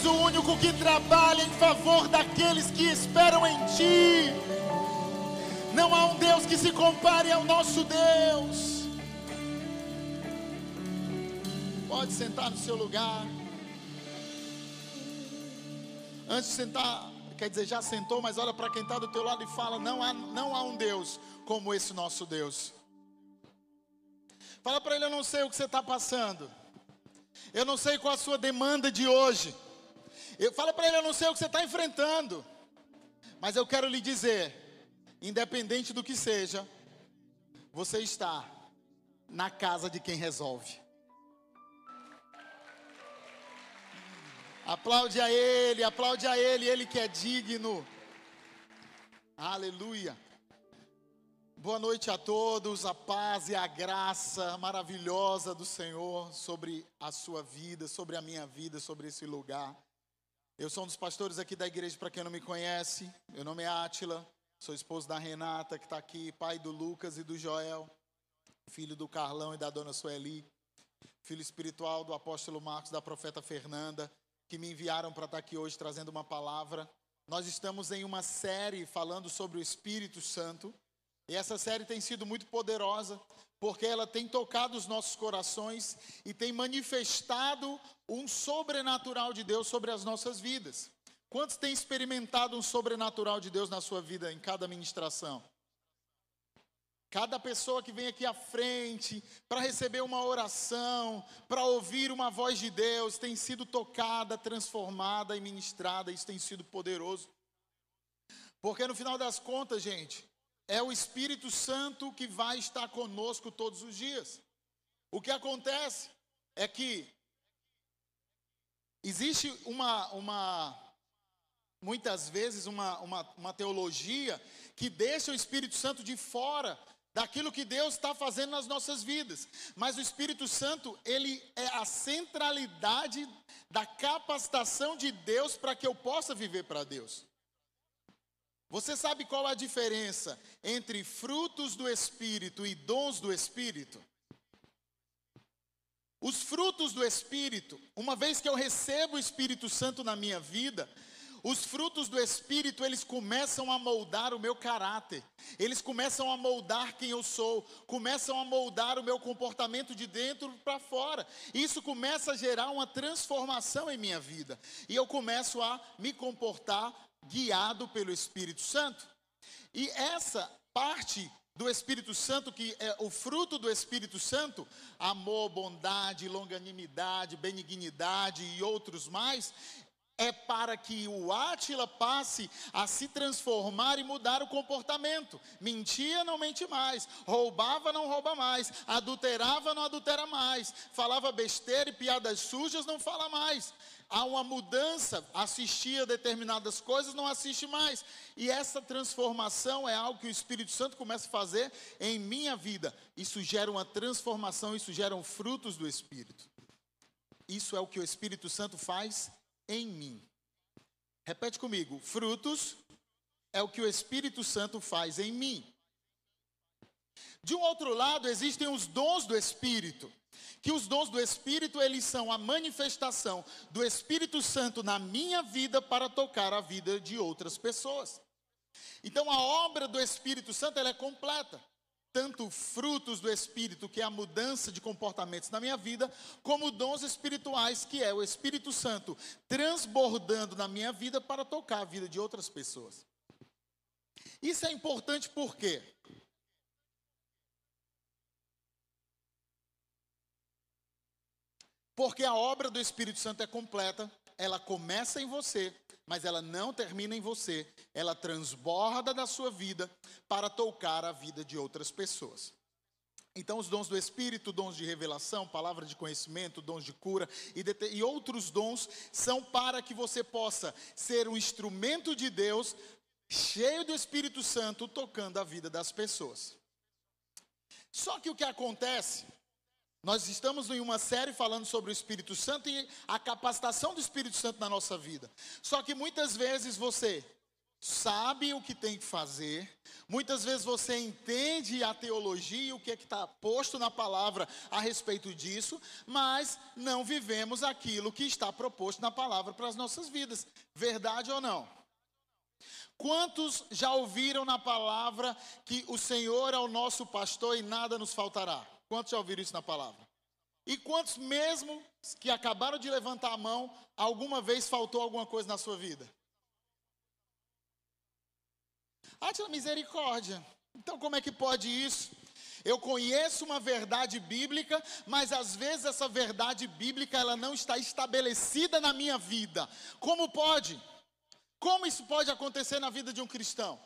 és o único que trabalha em favor daqueles que esperam em Ti. Não há um Deus que se compare ao nosso Deus. Pode sentar no seu lugar. Antes de sentar, quer dizer, já sentou, mas olha para quem está do teu lado e fala: não há, não há um Deus como esse nosso Deus. Fala para ele: eu não sei o que você está passando. Eu não sei qual a sua demanda de hoje. Eu falo para ele, eu não sei o que você está enfrentando. Mas eu quero lhe dizer, independente do que seja, você está na casa de quem resolve. Aplaude a Ele, aplaude a Ele, Ele que é digno. Aleluia. Boa noite a todos, a paz e a graça maravilhosa do Senhor sobre a sua vida, sobre a minha vida, sobre esse lugar. Eu sou um dos pastores aqui da igreja, para quem não me conhece, meu nome é Átila, sou esposo da Renata, que está aqui, pai do Lucas e do Joel, filho do Carlão e da dona Sueli, filho espiritual do apóstolo Marcos, da profeta Fernanda, que me enviaram para estar aqui hoje trazendo uma palavra. Nós estamos em uma série falando sobre o Espírito Santo. E essa série tem sido muito poderosa, porque ela tem tocado os nossos corações e tem manifestado um sobrenatural de Deus sobre as nossas vidas. Quantos têm experimentado um sobrenatural de Deus na sua vida em cada ministração? Cada pessoa que vem aqui à frente para receber uma oração, para ouvir uma voz de Deus, tem sido tocada, transformada e ministrada, isso tem sido poderoso. Porque no final das contas, gente, é o Espírito Santo que vai estar conosco todos os dias. O que acontece é que existe uma, uma muitas vezes, uma, uma, uma teologia que deixa o Espírito Santo de fora daquilo que Deus está fazendo nas nossas vidas. Mas o Espírito Santo, ele é a centralidade da capacitação de Deus para que eu possa viver para Deus. Você sabe qual a diferença entre frutos do Espírito e dons do Espírito? Os frutos do Espírito, uma vez que eu recebo o Espírito Santo na minha vida, os frutos do Espírito, eles começam a moldar o meu caráter, eles começam a moldar quem eu sou, começam a moldar o meu comportamento de dentro para fora. Isso começa a gerar uma transformação em minha vida, e eu começo a me comportar guiado pelo Espírito Santo. E essa parte do Espírito Santo, que é o fruto do Espírito Santo, amor, bondade, longanimidade, benignidade e outros mais, é para que o Átila passe a se transformar e mudar o comportamento. Mentia, não mente mais. Roubava, não rouba mais. Adulterava, não adultera mais. Falava besteira e piadas sujas, não fala mais há uma mudança, assistia determinadas coisas, não assiste mais. E essa transformação é algo que o Espírito Santo começa a fazer em minha vida. Isso gera uma transformação, isso gera frutos do Espírito. Isso é o que o Espírito Santo faz em mim. Repete comigo: frutos é o que o Espírito Santo faz em mim. De um outro lado, existem os dons do Espírito que os dons do Espírito, eles são a manifestação do Espírito Santo na minha vida para tocar a vida de outras pessoas. Então a obra do Espírito Santo ela é completa. Tanto frutos do Espírito, que é a mudança de comportamentos na minha vida, como dons espirituais, que é o Espírito Santo transbordando na minha vida para tocar a vida de outras pessoas. Isso é importante por quê? Porque a obra do Espírito Santo é completa, ela começa em você, mas ela não termina em você, ela transborda da sua vida para tocar a vida de outras pessoas. Então, os dons do Espírito, dons de revelação, palavra de conhecimento, dons de cura e, de, e outros dons são para que você possa ser um instrumento de Deus, cheio do Espírito Santo, tocando a vida das pessoas. Só que o que acontece nós estamos em uma série falando sobre o Espírito Santo e a capacitação do Espírito Santo na nossa vida. Só que muitas vezes você sabe o que tem que fazer, muitas vezes você entende a teologia, o que é que está posto na palavra a respeito disso, mas não vivemos aquilo que está proposto na palavra para as nossas vidas. Verdade ou não? Quantos já ouviram na palavra que o Senhor é o nosso pastor e nada nos faltará? Quantos já ouviram isso na palavra? E quantos, mesmo que acabaram de levantar a mão, alguma vez faltou alguma coisa na sua vida? Átila, misericórdia. Então, como é que pode isso? Eu conheço uma verdade bíblica, mas às vezes essa verdade bíblica ela não está estabelecida na minha vida. Como pode? Como isso pode acontecer na vida de um cristão?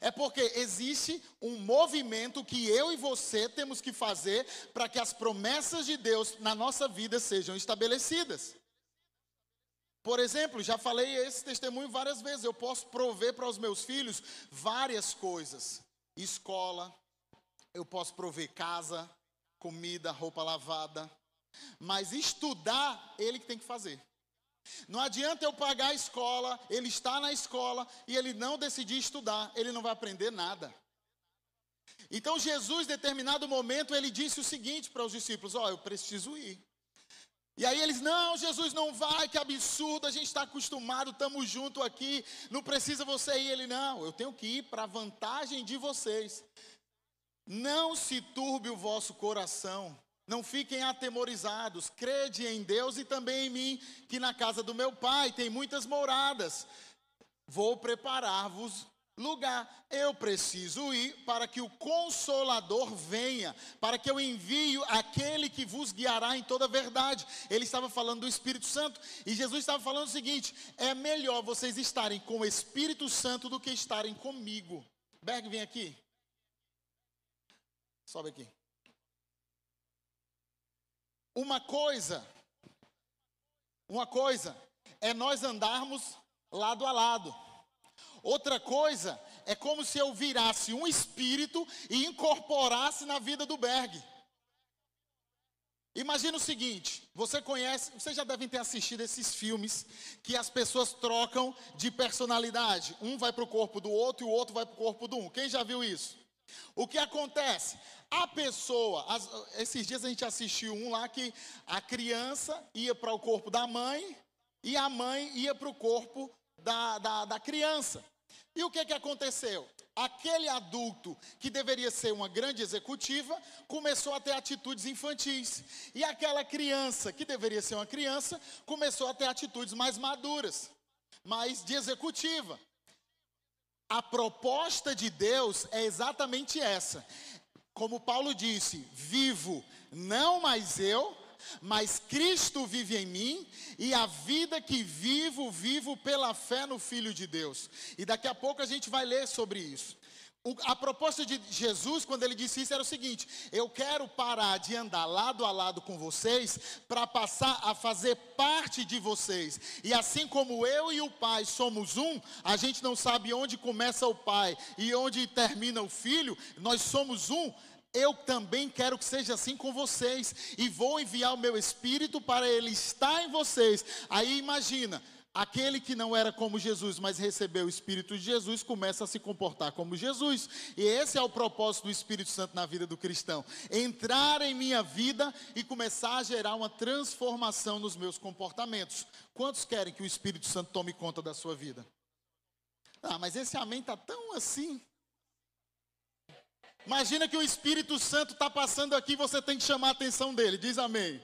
É porque existe um movimento que eu e você temos que fazer para que as promessas de Deus na nossa vida sejam estabelecidas. Por exemplo, já falei esse testemunho várias vezes. Eu posso prover para os meus filhos várias coisas: escola, eu posso prover casa, comida, roupa lavada. Mas estudar, ele que tem que fazer. Não adianta eu pagar a escola, ele está na escola e ele não decidir estudar, ele não vai aprender nada. Então Jesus, em determinado momento, ele disse o seguinte para os discípulos: Ó, oh, eu preciso ir. E aí eles, não, Jesus não vai, que absurdo, a gente está acostumado, estamos juntos aqui, não precisa você ir. Ele, não, eu tenho que ir para a vantagem de vocês. Não se turbe o vosso coração, não fiquem atemorizados, crede em Deus e também em mim, que na casa do meu pai tem muitas moradas. Vou preparar-vos lugar. Eu preciso ir para que o consolador venha, para que eu envie aquele que vos guiará em toda a verdade. Ele estava falando do Espírito Santo e Jesus estava falando o seguinte: é melhor vocês estarem com o Espírito Santo do que estarem comigo. Berg, vem aqui. Sobe aqui. Uma coisa, uma coisa é nós andarmos lado a lado. Outra coisa é como se eu virasse um espírito e incorporasse na vida do Berg. Imagina o seguinte: você conhece, vocês já devem ter assistido esses filmes que as pessoas trocam de personalidade. Um vai para o corpo do outro e o outro vai para o corpo do um. Quem já viu isso? O que acontece? A pessoa, as, esses dias a gente assistiu um lá que a criança ia para o corpo da mãe e a mãe ia para o corpo da, da, da criança. E o que, que aconteceu? Aquele adulto que deveria ser uma grande executiva começou a ter atitudes infantis. E aquela criança que deveria ser uma criança começou a ter atitudes mais maduras, mais de executiva. A proposta de Deus é exatamente essa. Como Paulo disse: vivo não mais eu, mas Cristo vive em mim, e a vida que vivo, vivo pela fé no Filho de Deus. E daqui a pouco a gente vai ler sobre isso. A proposta de Jesus, quando ele disse isso, era o seguinte: eu quero parar de andar lado a lado com vocês, para passar a fazer parte de vocês. E assim como eu e o Pai somos um, a gente não sabe onde começa o Pai e onde termina o Filho, nós somos um eu também quero que seja assim com vocês, e vou enviar o meu espírito para ele estar em vocês. Aí imagina, aquele que não era como Jesus, mas recebeu o espírito de Jesus, começa a se comportar como Jesus. E esse é o propósito do Espírito Santo na vida do cristão: entrar em minha vida e começar a gerar uma transformação nos meus comportamentos. Quantos querem que o Espírito Santo tome conta da sua vida? Ah, mas esse amém está tão assim. Imagina que o Espírito Santo está passando aqui, você tem que chamar a atenção dele. Diz amém.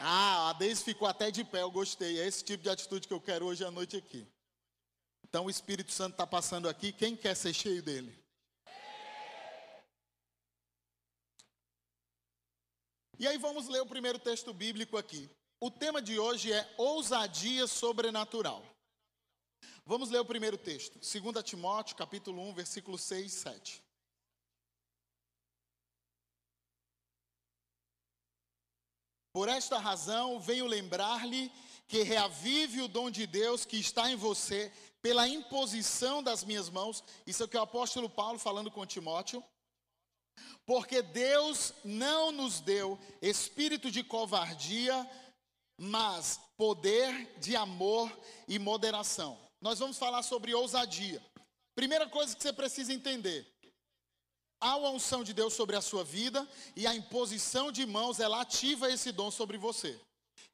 Ah, a Deise ficou até de pé, eu gostei. É esse tipo de atitude que eu quero hoje à noite aqui. Então o Espírito Santo está passando aqui, quem quer ser cheio dele? E aí vamos ler o primeiro texto bíblico aqui. O tema de hoje é ousadia sobrenatural. Vamos ler o primeiro texto, 2 Timóteo, capítulo 1, versículo 6 e 7. Por esta razão, venho lembrar-lhe que reavive o dom de Deus que está em você pela imposição das minhas mãos. Isso é o que o apóstolo Paulo falando com Timóteo. Porque Deus não nos deu espírito de covardia, mas poder de amor e moderação. nós vamos falar sobre ousadia. Primeira coisa que você precisa entender: há uma unção de Deus sobre a sua vida e a imposição de mãos, ela ativa esse dom sobre você.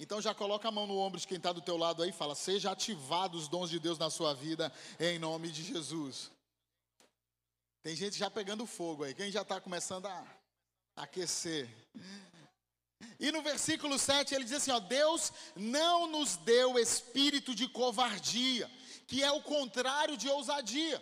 Então já coloca a mão no ombro de quem está do teu lado aí e fala: seja ativado os dons de Deus na sua vida, em nome de Jesus. Tem gente já pegando fogo aí, quem já está começando a aquecer. E no versículo 7 ele diz assim: ó, Deus não nos deu espírito de covardia, que é o contrário de ousadia,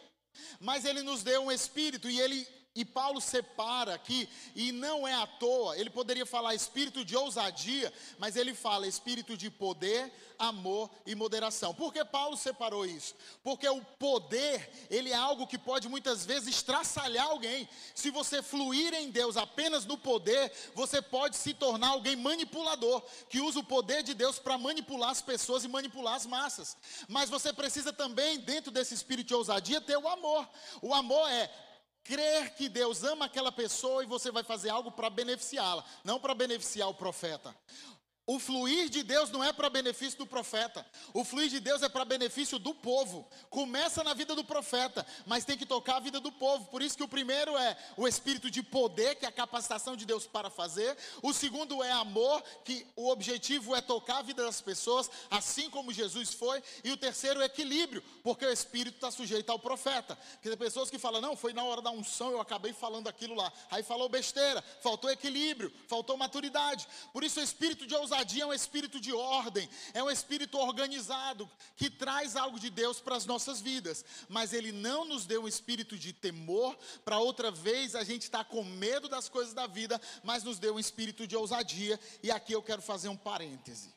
mas ele nos deu um espírito e ele e Paulo separa aqui, e não é à toa, ele poderia falar espírito de ousadia, mas ele fala espírito de poder, amor e moderação. Por que Paulo separou isso? Porque o poder, ele é algo que pode muitas vezes estraçalhar alguém. Se você fluir em Deus apenas no poder, você pode se tornar alguém manipulador, que usa o poder de Deus para manipular as pessoas e manipular as massas. Mas você precisa também, dentro desse espírito de ousadia, ter o amor. O amor é crer que Deus ama aquela pessoa e você vai fazer algo para beneficiá-la, não para beneficiar o profeta. O fluir de Deus não é para benefício do profeta. O fluir de Deus é para benefício do povo. Começa na vida do profeta, mas tem que tocar a vida do povo. Por isso que o primeiro é o espírito de poder, que é a capacitação de Deus para fazer. O segundo é amor, que o objetivo é tocar a vida das pessoas, assim como Jesus foi. E o terceiro é equilíbrio, porque o espírito está sujeito ao profeta. Porque tem pessoas que falam, não, foi na hora da unção, eu acabei falando aquilo lá. Aí falou besteira, faltou equilíbrio, faltou maturidade. Por isso o espírito de ousadia ousadia é um espírito de ordem, é um espírito organizado, que traz algo de Deus para as nossas vidas. Mas Ele não nos deu um espírito de temor, para outra vez a gente estar tá com medo das coisas da vida, mas nos deu um espírito de ousadia. E aqui eu quero fazer um parêntese.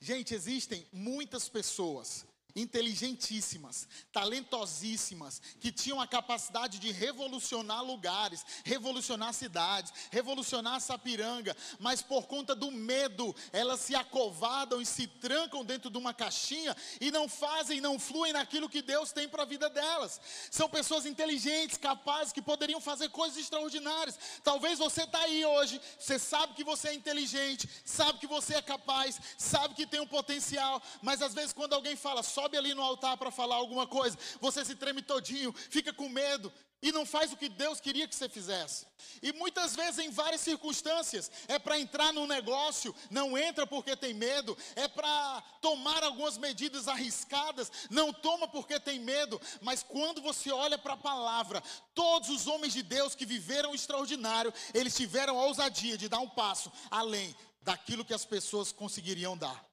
Gente, existem muitas pessoas inteligentíssimas, talentosíssimas, que tinham a capacidade de revolucionar lugares, revolucionar cidades, revolucionar Sapiranga, mas por conta do medo, elas se acovardam e se trancam dentro de uma caixinha e não fazem, não fluem naquilo que Deus tem para a vida delas. São pessoas inteligentes, capazes, que poderiam fazer coisas extraordinárias. Talvez você está aí hoje, você sabe que você é inteligente, sabe que você é capaz, sabe que tem um potencial, mas às vezes quando alguém fala, sobe ali no altar para falar alguma coisa, você se treme todinho, fica com medo e não faz o que Deus queria que você fizesse. E muitas vezes, em várias circunstâncias, é para entrar num negócio, não entra porque tem medo, é para tomar algumas medidas arriscadas, não toma porque tem medo, mas quando você olha para a palavra, todos os homens de Deus que viveram o extraordinário, eles tiveram a ousadia de dar um passo além daquilo que as pessoas conseguiriam dar.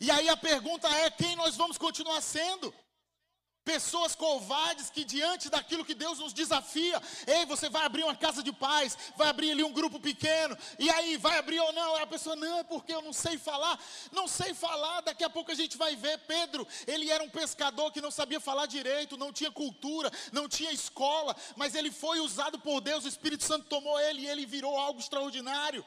E aí a pergunta é: quem nós vamos continuar sendo? Pessoas covardes que, diante daquilo que Deus nos desafia, ei, você vai abrir uma casa de paz, vai abrir ali um grupo pequeno, e aí, vai abrir ou não? A pessoa, não, é porque eu não sei falar, não sei falar. Daqui a pouco a gente vai ver. Pedro, ele era um pescador que não sabia falar direito, não tinha cultura, não tinha escola, mas ele foi usado por Deus, o Espírito Santo tomou ele e ele virou algo extraordinário.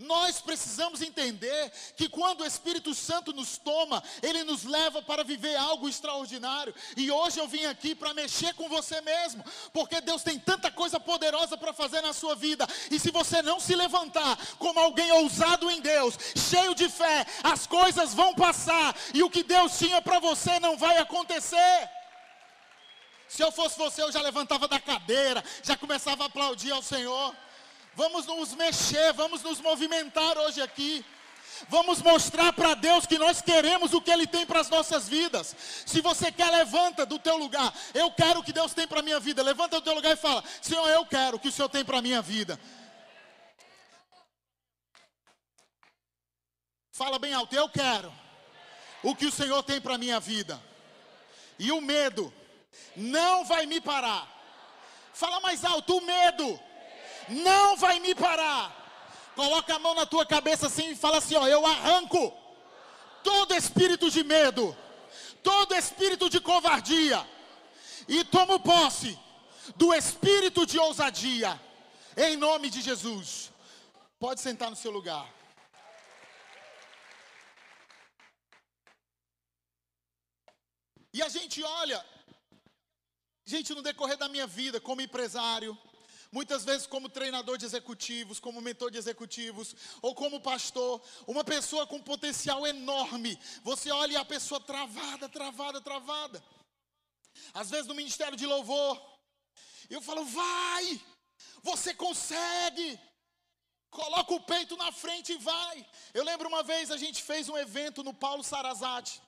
Nós precisamos entender que quando o Espírito Santo nos toma, ele nos leva para viver algo extraordinário. E hoje eu vim aqui para mexer com você mesmo, porque Deus tem tanta coisa poderosa para fazer na sua vida. E se você não se levantar como alguém ousado em Deus, cheio de fé, as coisas vão passar e o que Deus tinha para você não vai acontecer. Se eu fosse você, eu já levantava da cadeira, já começava a aplaudir ao Senhor. Vamos nos mexer, vamos nos movimentar hoje aqui. Vamos mostrar para Deus que nós queremos o que Ele tem para as nossas vidas. Se você quer, levanta do teu lugar. Eu quero o que Deus tem para a minha vida. Levanta do teu lugar e fala: Senhor, eu quero o que o Senhor tem para a minha vida. Fala bem alto, eu quero o que o Senhor tem para a minha vida. E o medo não vai me parar. Fala mais alto, o medo não vai me parar. Coloca a mão na tua cabeça assim e fala assim: ó, eu arranco todo espírito de medo, todo espírito de covardia, e tomo posse do espírito de ousadia, em nome de Jesus. Pode sentar no seu lugar. E a gente olha, gente, no decorrer da minha vida como empresário, muitas vezes como treinador de executivos, como mentor de executivos, ou como pastor, uma pessoa com potencial enorme. Você olha e a pessoa travada, travada, travada. Às vezes no ministério de louvor, eu falo, vai, você consegue. Coloca o peito na frente e vai. Eu lembro uma vez a gente fez um evento no Paulo Sarazate.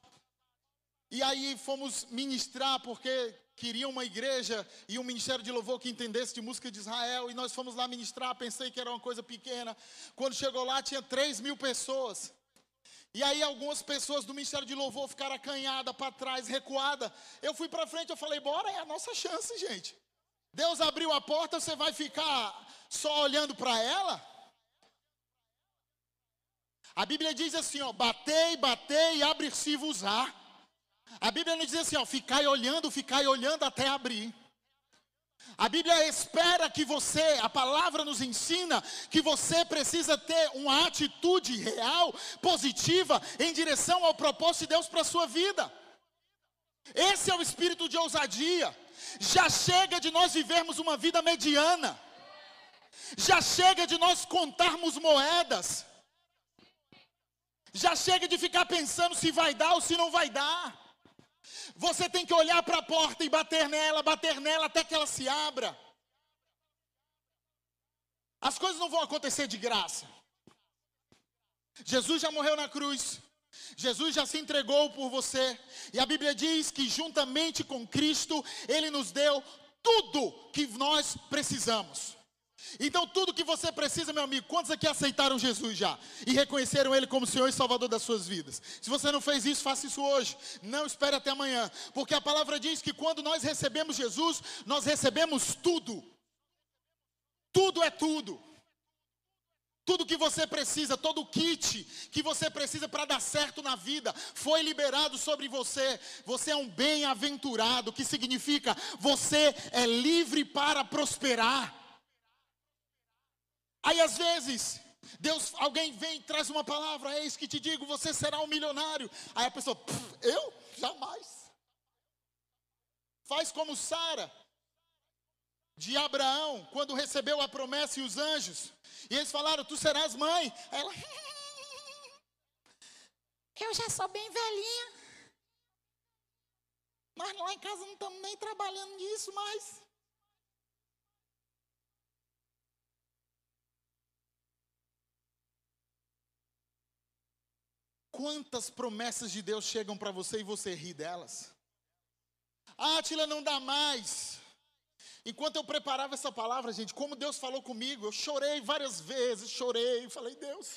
E aí fomos ministrar porque queria uma igreja e um ministério de louvor que entendesse de música de Israel. E nós fomos lá ministrar, pensei que era uma coisa pequena. Quando chegou lá tinha 3 mil pessoas. E aí algumas pessoas do ministério de louvor ficaram acanhadas para trás, recuada. Eu fui para frente, eu falei, bora, é a nossa chance, gente. Deus abriu a porta, você vai ficar só olhando para ela? A Bíblia diz assim, ó, batei, batei e abre-se-vos-á. A Bíblia não diz assim, ó, ficai olhando, ficai olhando até abrir. A Bíblia espera que você, a palavra nos ensina que você precisa ter uma atitude real, positiva, em direção ao propósito de Deus para a sua vida. Esse é o espírito de ousadia. Já chega de nós vivermos uma vida mediana. Já chega de nós contarmos moedas. Já chega de ficar pensando se vai dar ou se não vai dar. Você tem que olhar para a porta e bater nela, bater nela até que ela se abra. As coisas não vão acontecer de graça. Jesus já morreu na cruz. Jesus já se entregou por você. E a Bíblia diz que juntamente com Cristo, Ele nos deu tudo que nós precisamos. Então, tudo que você precisa, meu amigo, quantos aqui aceitaram Jesus já? E reconheceram Ele como Senhor e Salvador das suas vidas? Se você não fez isso, faça isso hoje. Não espere até amanhã. Porque a palavra diz que quando nós recebemos Jesus, nós recebemos tudo. Tudo é tudo. Tudo que você precisa, todo o kit que você precisa para dar certo na vida, foi liberado sobre você. Você é um bem-aventurado, que significa você é livre para prosperar. Aí às vezes, Deus, alguém vem e traz uma palavra, eis que te digo, você será um milionário. Aí a pessoa, eu? Jamais. Faz como Sara, de Abraão, quando recebeu a promessa e os anjos. E eles falaram, tu serás mãe. Aí ela, eu já sou bem velhinha. Nós lá em casa não estamos nem trabalhando nisso mais. Quantas promessas de Deus chegam para você e você ri delas? Ah, Atila, não dá mais. Enquanto eu preparava essa palavra, gente, como Deus falou comigo, eu chorei várias vezes, chorei, falei, Deus,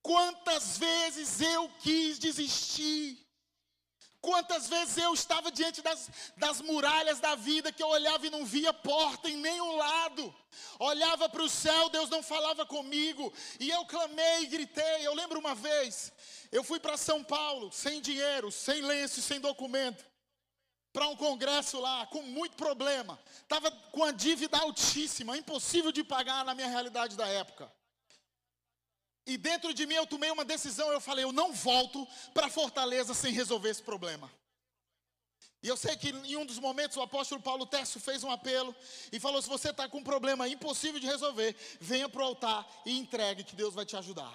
quantas vezes eu quis desistir. Quantas vezes eu estava diante das, das muralhas da vida que eu olhava e não via porta em nenhum lado. Olhava para o céu, Deus não falava comigo. E eu clamei e gritei. Eu lembro uma vez, eu fui para São Paulo, sem dinheiro, sem lenço, sem documento. Para um congresso lá, com muito problema. Estava com a dívida altíssima, impossível de pagar na minha realidade da época. E dentro de mim eu tomei uma decisão, eu falei, eu não volto para Fortaleza sem resolver esse problema. E eu sei que em um dos momentos o apóstolo Paulo Tércio fez um apelo e falou: se você está com um problema impossível de resolver, venha para o altar e entregue que Deus vai te ajudar.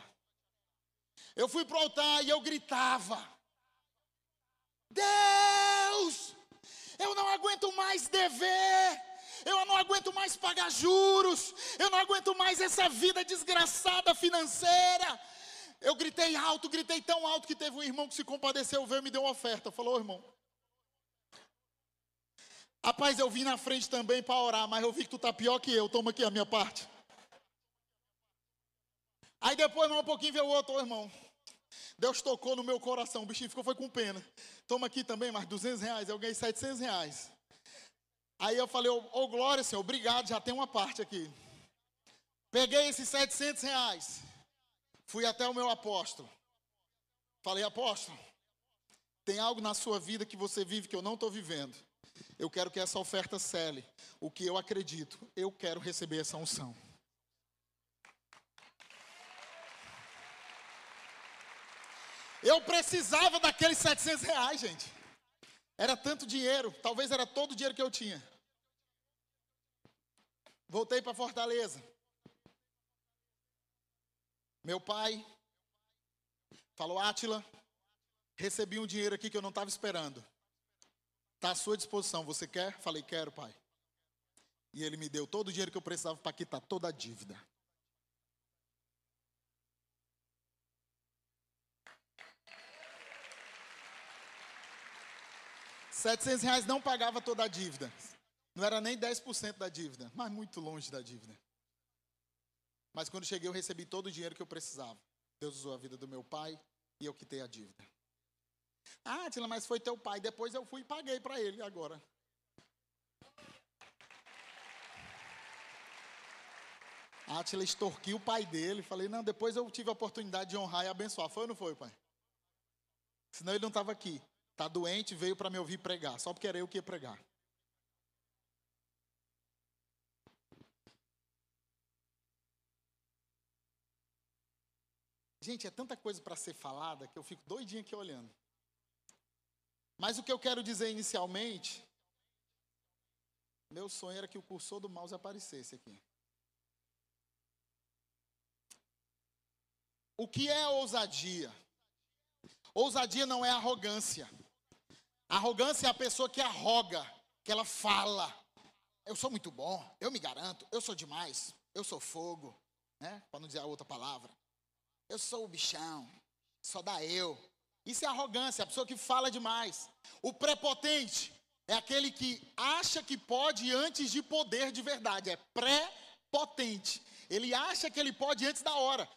Eu fui para o altar e eu gritava: Deus, eu não aguento mais dever eu não aguento mais pagar juros, eu não aguento mais essa vida desgraçada financeira. Eu gritei alto, gritei tão alto que teve um irmão que se compadeceu, veio e me deu uma oferta. Falou, irmão. Rapaz, eu vim na frente também para orar, mas eu vi que tu tá pior que eu. Toma aqui a minha parte. Aí depois, mais um pouquinho, veio o outro, irmão. Deus tocou no meu coração, o bichinho ficou foi com pena. Toma aqui também mais 200 reais, eu ganhei 700 reais. Aí eu falei, ô oh, glória, Senhor, obrigado, já tem uma parte aqui. Peguei esses 700 reais, fui até o meu apóstolo. Falei, apóstolo, tem algo na sua vida que você vive que eu não estou vivendo. Eu quero que essa oferta cele o que eu acredito. Eu quero receber essa unção. Eu precisava daqueles 700 reais, gente. Era tanto dinheiro, talvez era todo o dinheiro que eu tinha. Voltei para Fortaleza. Meu pai falou: Átila, recebi um dinheiro aqui que eu não estava esperando. Está à sua disposição. Você quer? Falei: Quero, pai. E ele me deu todo o dinheiro que eu precisava para quitar toda a dívida. Setecentos reais não pagava toda a dívida. Não era nem 10% da dívida, mas muito longe da dívida. Mas quando cheguei, eu recebi todo o dinheiro que eu precisava. Deus usou a vida do meu pai e eu quitei a dívida. Ah, Tila, mas foi teu pai. Depois eu fui e paguei para ele agora. Átila extorquiu o pai dele. Falei, não, depois eu tive a oportunidade de honrar e abençoar. Foi ou não foi, pai? Senão ele não estava aqui. Está doente, veio para me ouvir pregar. Só porque era eu que ia pregar. Gente, é tanta coisa para ser falada que eu fico doidinho aqui olhando. Mas o que eu quero dizer inicialmente, meu sonho era que o cursor do mouse aparecesse aqui. O que é ousadia? Ousadia não é arrogância. Arrogância é a pessoa que arroga, que ela fala. Eu sou muito bom, eu me garanto, eu sou demais, eu sou fogo, né? Para não dizer a outra palavra. Eu sou o bichão, só dá eu. Isso é arrogância, a pessoa que fala demais. O prepotente é aquele que acha que pode antes de poder de verdade. É pré-potente. Ele acha que ele pode antes da hora.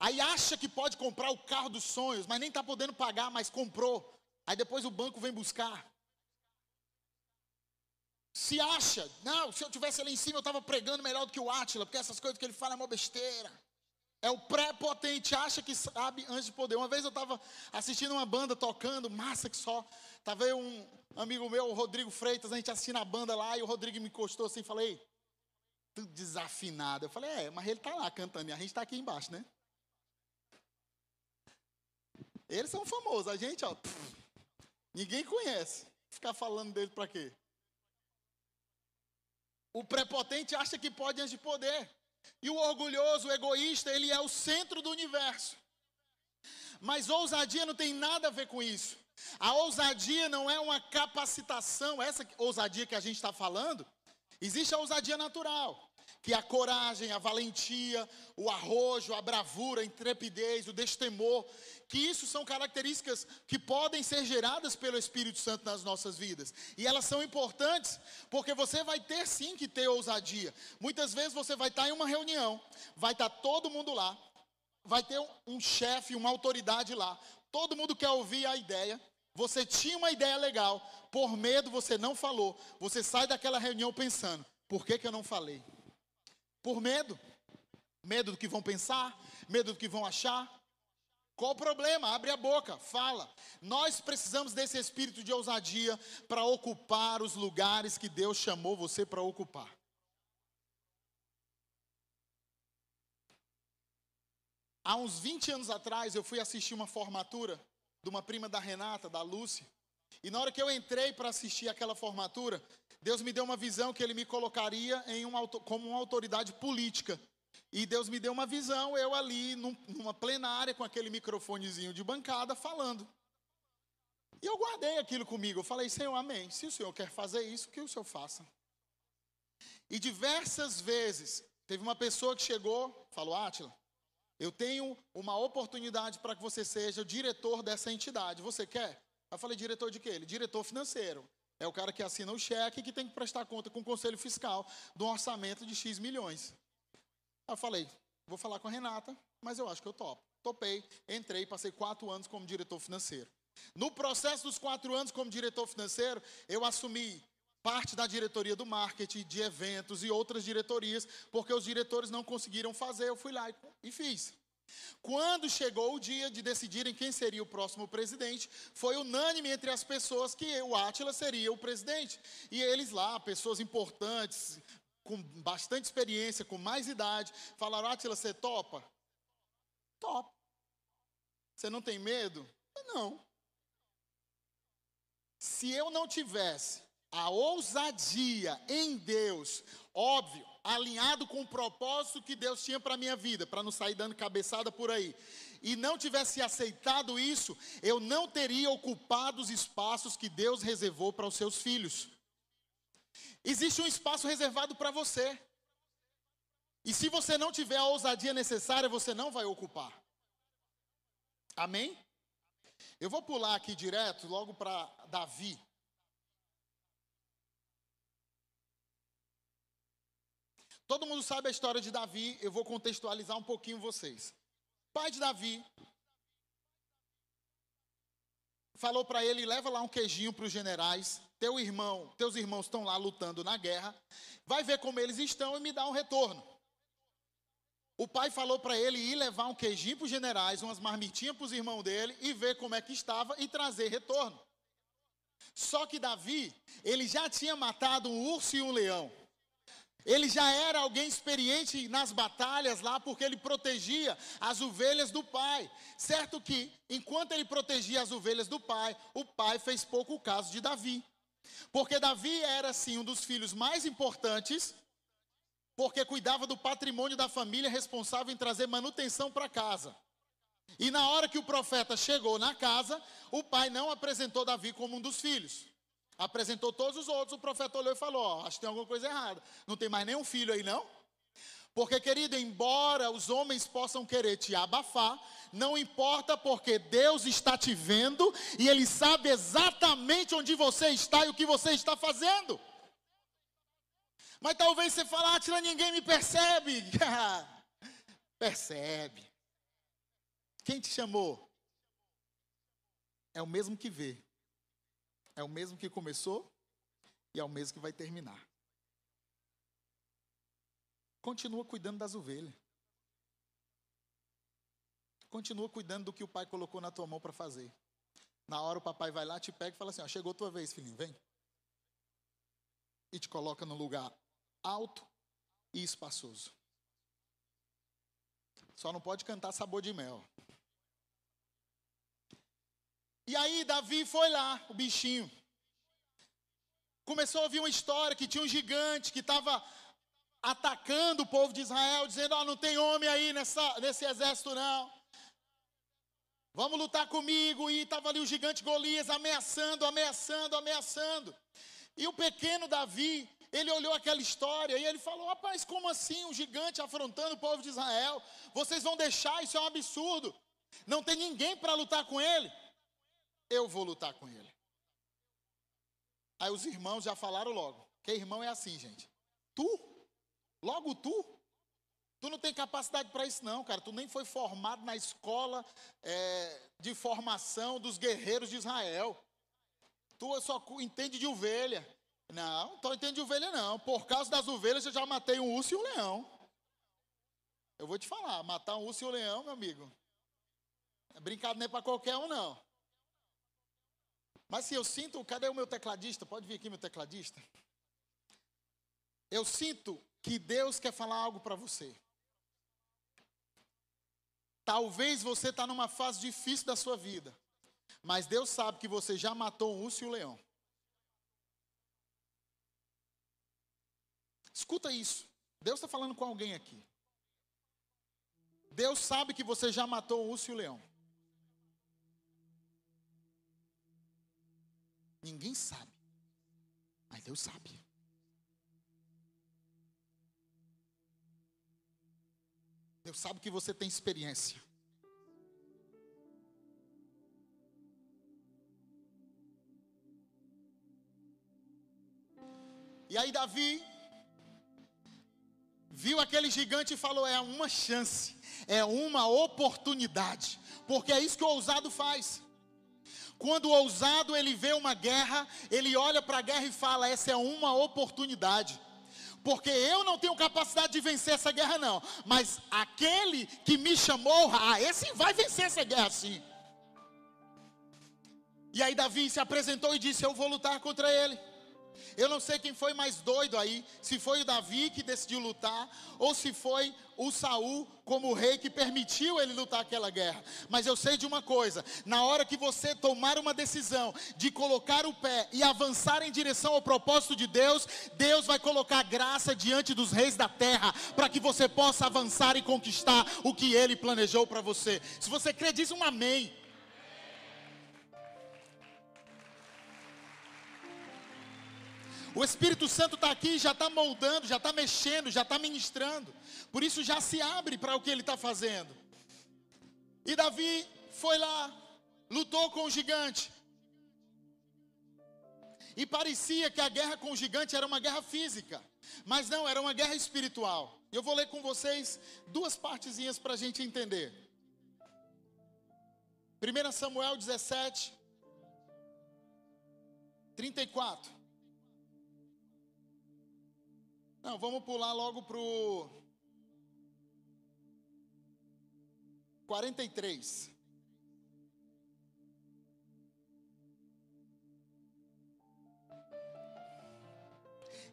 Aí acha que pode comprar o carro dos sonhos, mas nem está podendo pagar, mas comprou. Aí depois o banco vem buscar. Se acha, não, se eu tivesse ali em cima eu estava pregando melhor do que o Átila, porque essas coisas que ele fala é uma besteira. É o pré-potente, acha que sabe antes de poder. Uma vez eu estava assistindo uma banda tocando, massa que só. Estava aí um amigo meu, o Rodrigo Freitas, a gente assina a banda lá, e o Rodrigo me encostou assim e falei, tudo desafinado. Eu falei, é, mas ele está lá cantando, e a gente está aqui embaixo, né? Eles são famosos, a gente, ó, pff, ninguém conhece. Ficar falando dele para quê? O prepotente acha que pode antes de poder. E o orgulhoso, o egoísta, ele é o centro do universo. Mas ousadia não tem nada a ver com isso. A ousadia não é uma capacitação, essa ousadia que a gente está falando, existe a ousadia natural que a coragem, a valentia, o arrojo, a bravura, a intrepidez, o destemor, que isso são características que podem ser geradas pelo Espírito Santo nas nossas vidas. E elas são importantes porque você vai ter sim que ter ousadia. Muitas vezes você vai estar em uma reunião, vai estar todo mundo lá, vai ter um, um chefe, uma autoridade lá. Todo mundo quer ouvir a ideia. Você tinha uma ideia legal, por medo você não falou. Você sai daquela reunião pensando: por que, que eu não falei? Por medo. Medo do que vão pensar, medo do que vão achar. Qual o problema? Abre a boca, fala. Nós precisamos desse espírito de ousadia para ocupar os lugares que Deus chamou você para ocupar. Há uns 20 anos atrás, eu fui assistir uma formatura de uma prima da Renata, da Lúcia. E na hora que eu entrei para assistir aquela formatura, Deus me deu uma visão que Ele me colocaria em uma, como uma autoridade política. E Deus me deu uma visão, eu ali num, numa plenária com aquele microfonezinho de bancada falando. E eu guardei aquilo comigo. Eu falei, Senhor, amém. Se o Senhor quer fazer isso, que o Senhor faça. E diversas vezes, teve uma pessoa que chegou, falou, Átila, eu tenho uma oportunidade para que você seja o diretor dessa entidade. Você quer? Eu falei, diretor de quê? Ele, diretor financeiro. É o cara que assina o cheque e que tem que prestar conta com o conselho fiscal do orçamento de X milhões. Aí eu falei, vou falar com a Renata, mas eu acho que eu topo. Topei, entrei, passei quatro anos como diretor financeiro. No processo dos quatro anos como diretor financeiro, eu assumi parte da diretoria do marketing, de eventos e outras diretorias, porque os diretores não conseguiram fazer, eu fui lá e fiz. Quando chegou o dia de decidirem quem seria o próximo presidente, foi unânime entre as pessoas que o Átila seria o presidente. E eles lá, pessoas importantes, com bastante experiência, com mais idade, falaram: Átila, você topa? Top. Você não tem medo? Não. Se eu não tivesse a ousadia em Deus, óbvio, alinhado com o propósito que Deus tinha para a minha vida, para não sair dando cabeçada por aí, e não tivesse aceitado isso, eu não teria ocupado os espaços que Deus reservou para os seus filhos. Existe um espaço reservado para você. E se você não tiver a ousadia necessária, você não vai ocupar. Amém? Eu vou pular aqui direto, logo para Davi. Todo mundo sabe a história de Davi, eu vou contextualizar um pouquinho vocês. Pai de Davi falou para ele: leva lá um queijinho para os generais. Teu irmão, teus irmãos estão lá lutando na guerra. Vai ver como eles estão e me dá um retorno. O pai falou para ele ir levar um queijinho para os generais, umas marmitinhas para os irmãos dele e ver como é que estava e trazer retorno. Só que Davi, ele já tinha matado um urso e um leão. Ele já era alguém experiente nas batalhas lá, porque ele protegia as ovelhas do pai. Certo que, enquanto ele protegia as ovelhas do pai, o pai fez pouco caso de Davi. Porque Davi era, sim, um dos filhos mais importantes, porque cuidava do patrimônio da família, responsável em trazer manutenção para casa. E na hora que o profeta chegou na casa, o pai não apresentou Davi como um dos filhos. Apresentou todos os outros, o profeta olhou e falou: Ó, acho que tem alguma coisa errada. Não tem mais nenhum filho aí, não? Porque, querido, embora os homens possam querer te abafar, não importa porque Deus está te vendo e Ele sabe exatamente onde você está e o que você está fazendo. Mas talvez você fale, Atila, ninguém me percebe. percebe. Quem te chamou? É o mesmo que vê. É o mesmo que começou e é o mesmo que vai terminar. Continua cuidando das ovelhas. Continua cuidando do que o pai colocou na tua mão para fazer. Na hora o papai vai lá, te pega e fala assim: ó, chegou tua vez, filhinho, vem. E te coloca num lugar alto e espaçoso. Só não pode cantar sabor de mel. E aí Davi foi lá, o bichinho. Começou a ouvir uma história que tinha um gigante que estava atacando o povo de Israel, dizendo: Ó, oh, não tem homem aí nessa, nesse exército, não. Vamos lutar comigo. E estava ali o gigante Golias ameaçando, ameaçando, ameaçando. E o pequeno Davi, ele olhou aquela história e ele falou: Rapaz, como assim um gigante afrontando o povo de Israel? Vocês vão deixar? Isso é um absurdo. Não tem ninguém para lutar com ele eu vou lutar com ele. Aí os irmãos já falaram logo. Que irmão é assim, gente. Tu? Logo tu? Tu não tem capacidade para isso, não, cara. Tu nem foi formado na escola é, de formação dos guerreiros de Israel. Tu só entende de ovelha. Não, tu entende de ovelha, não. Por causa das ovelhas, eu já matei um urso e um leão. Eu vou te falar, matar um urso e um leão, meu amigo. É brincadeira nem para qualquer um, não. Mas se eu sinto, cadê o meu tecladista? Pode vir aqui, meu tecladista. Eu sinto que Deus quer falar algo para você. Talvez você está numa fase difícil da sua vida, mas Deus sabe que você já matou um urso e um leão. Escuta isso. Deus está falando com alguém aqui. Deus sabe que você já matou um urso e um leão. Ninguém sabe. Mas Deus sabe. Deus sabe que você tem experiência. E aí Davi viu aquele gigante e falou: é uma chance, é uma oportunidade, porque é isso que o ousado faz. Quando o ousado ele vê uma guerra, ele olha para a guerra e fala: essa é uma oportunidade. Porque eu não tenho capacidade de vencer essa guerra, não. Mas aquele que me chamou, ah, esse vai vencer essa guerra sim. E aí Davi se apresentou e disse: Eu vou lutar contra ele. Eu não sei quem foi mais doido aí, se foi o Davi que decidiu lutar, ou se foi o Saul como rei que permitiu ele lutar aquela guerra. Mas eu sei de uma coisa: na hora que você tomar uma decisão de colocar o pé e avançar em direção ao propósito de Deus, Deus vai colocar graça diante dos reis da terra, para que você possa avançar e conquistar o que ele planejou para você. Se você crê, diz um amém. O Espírito Santo está aqui, já está moldando, já está mexendo, já está ministrando. Por isso já se abre para o que ele está fazendo. E Davi foi lá, lutou com o gigante. E parecia que a guerra com o gigante era uma guerra física. Mas não, era uma guerra espiritual. Eu vou ler com vocês duas partezinhas para a gente entender. 1 Samuel 17, 34. Não, vamos pular logo para o 43.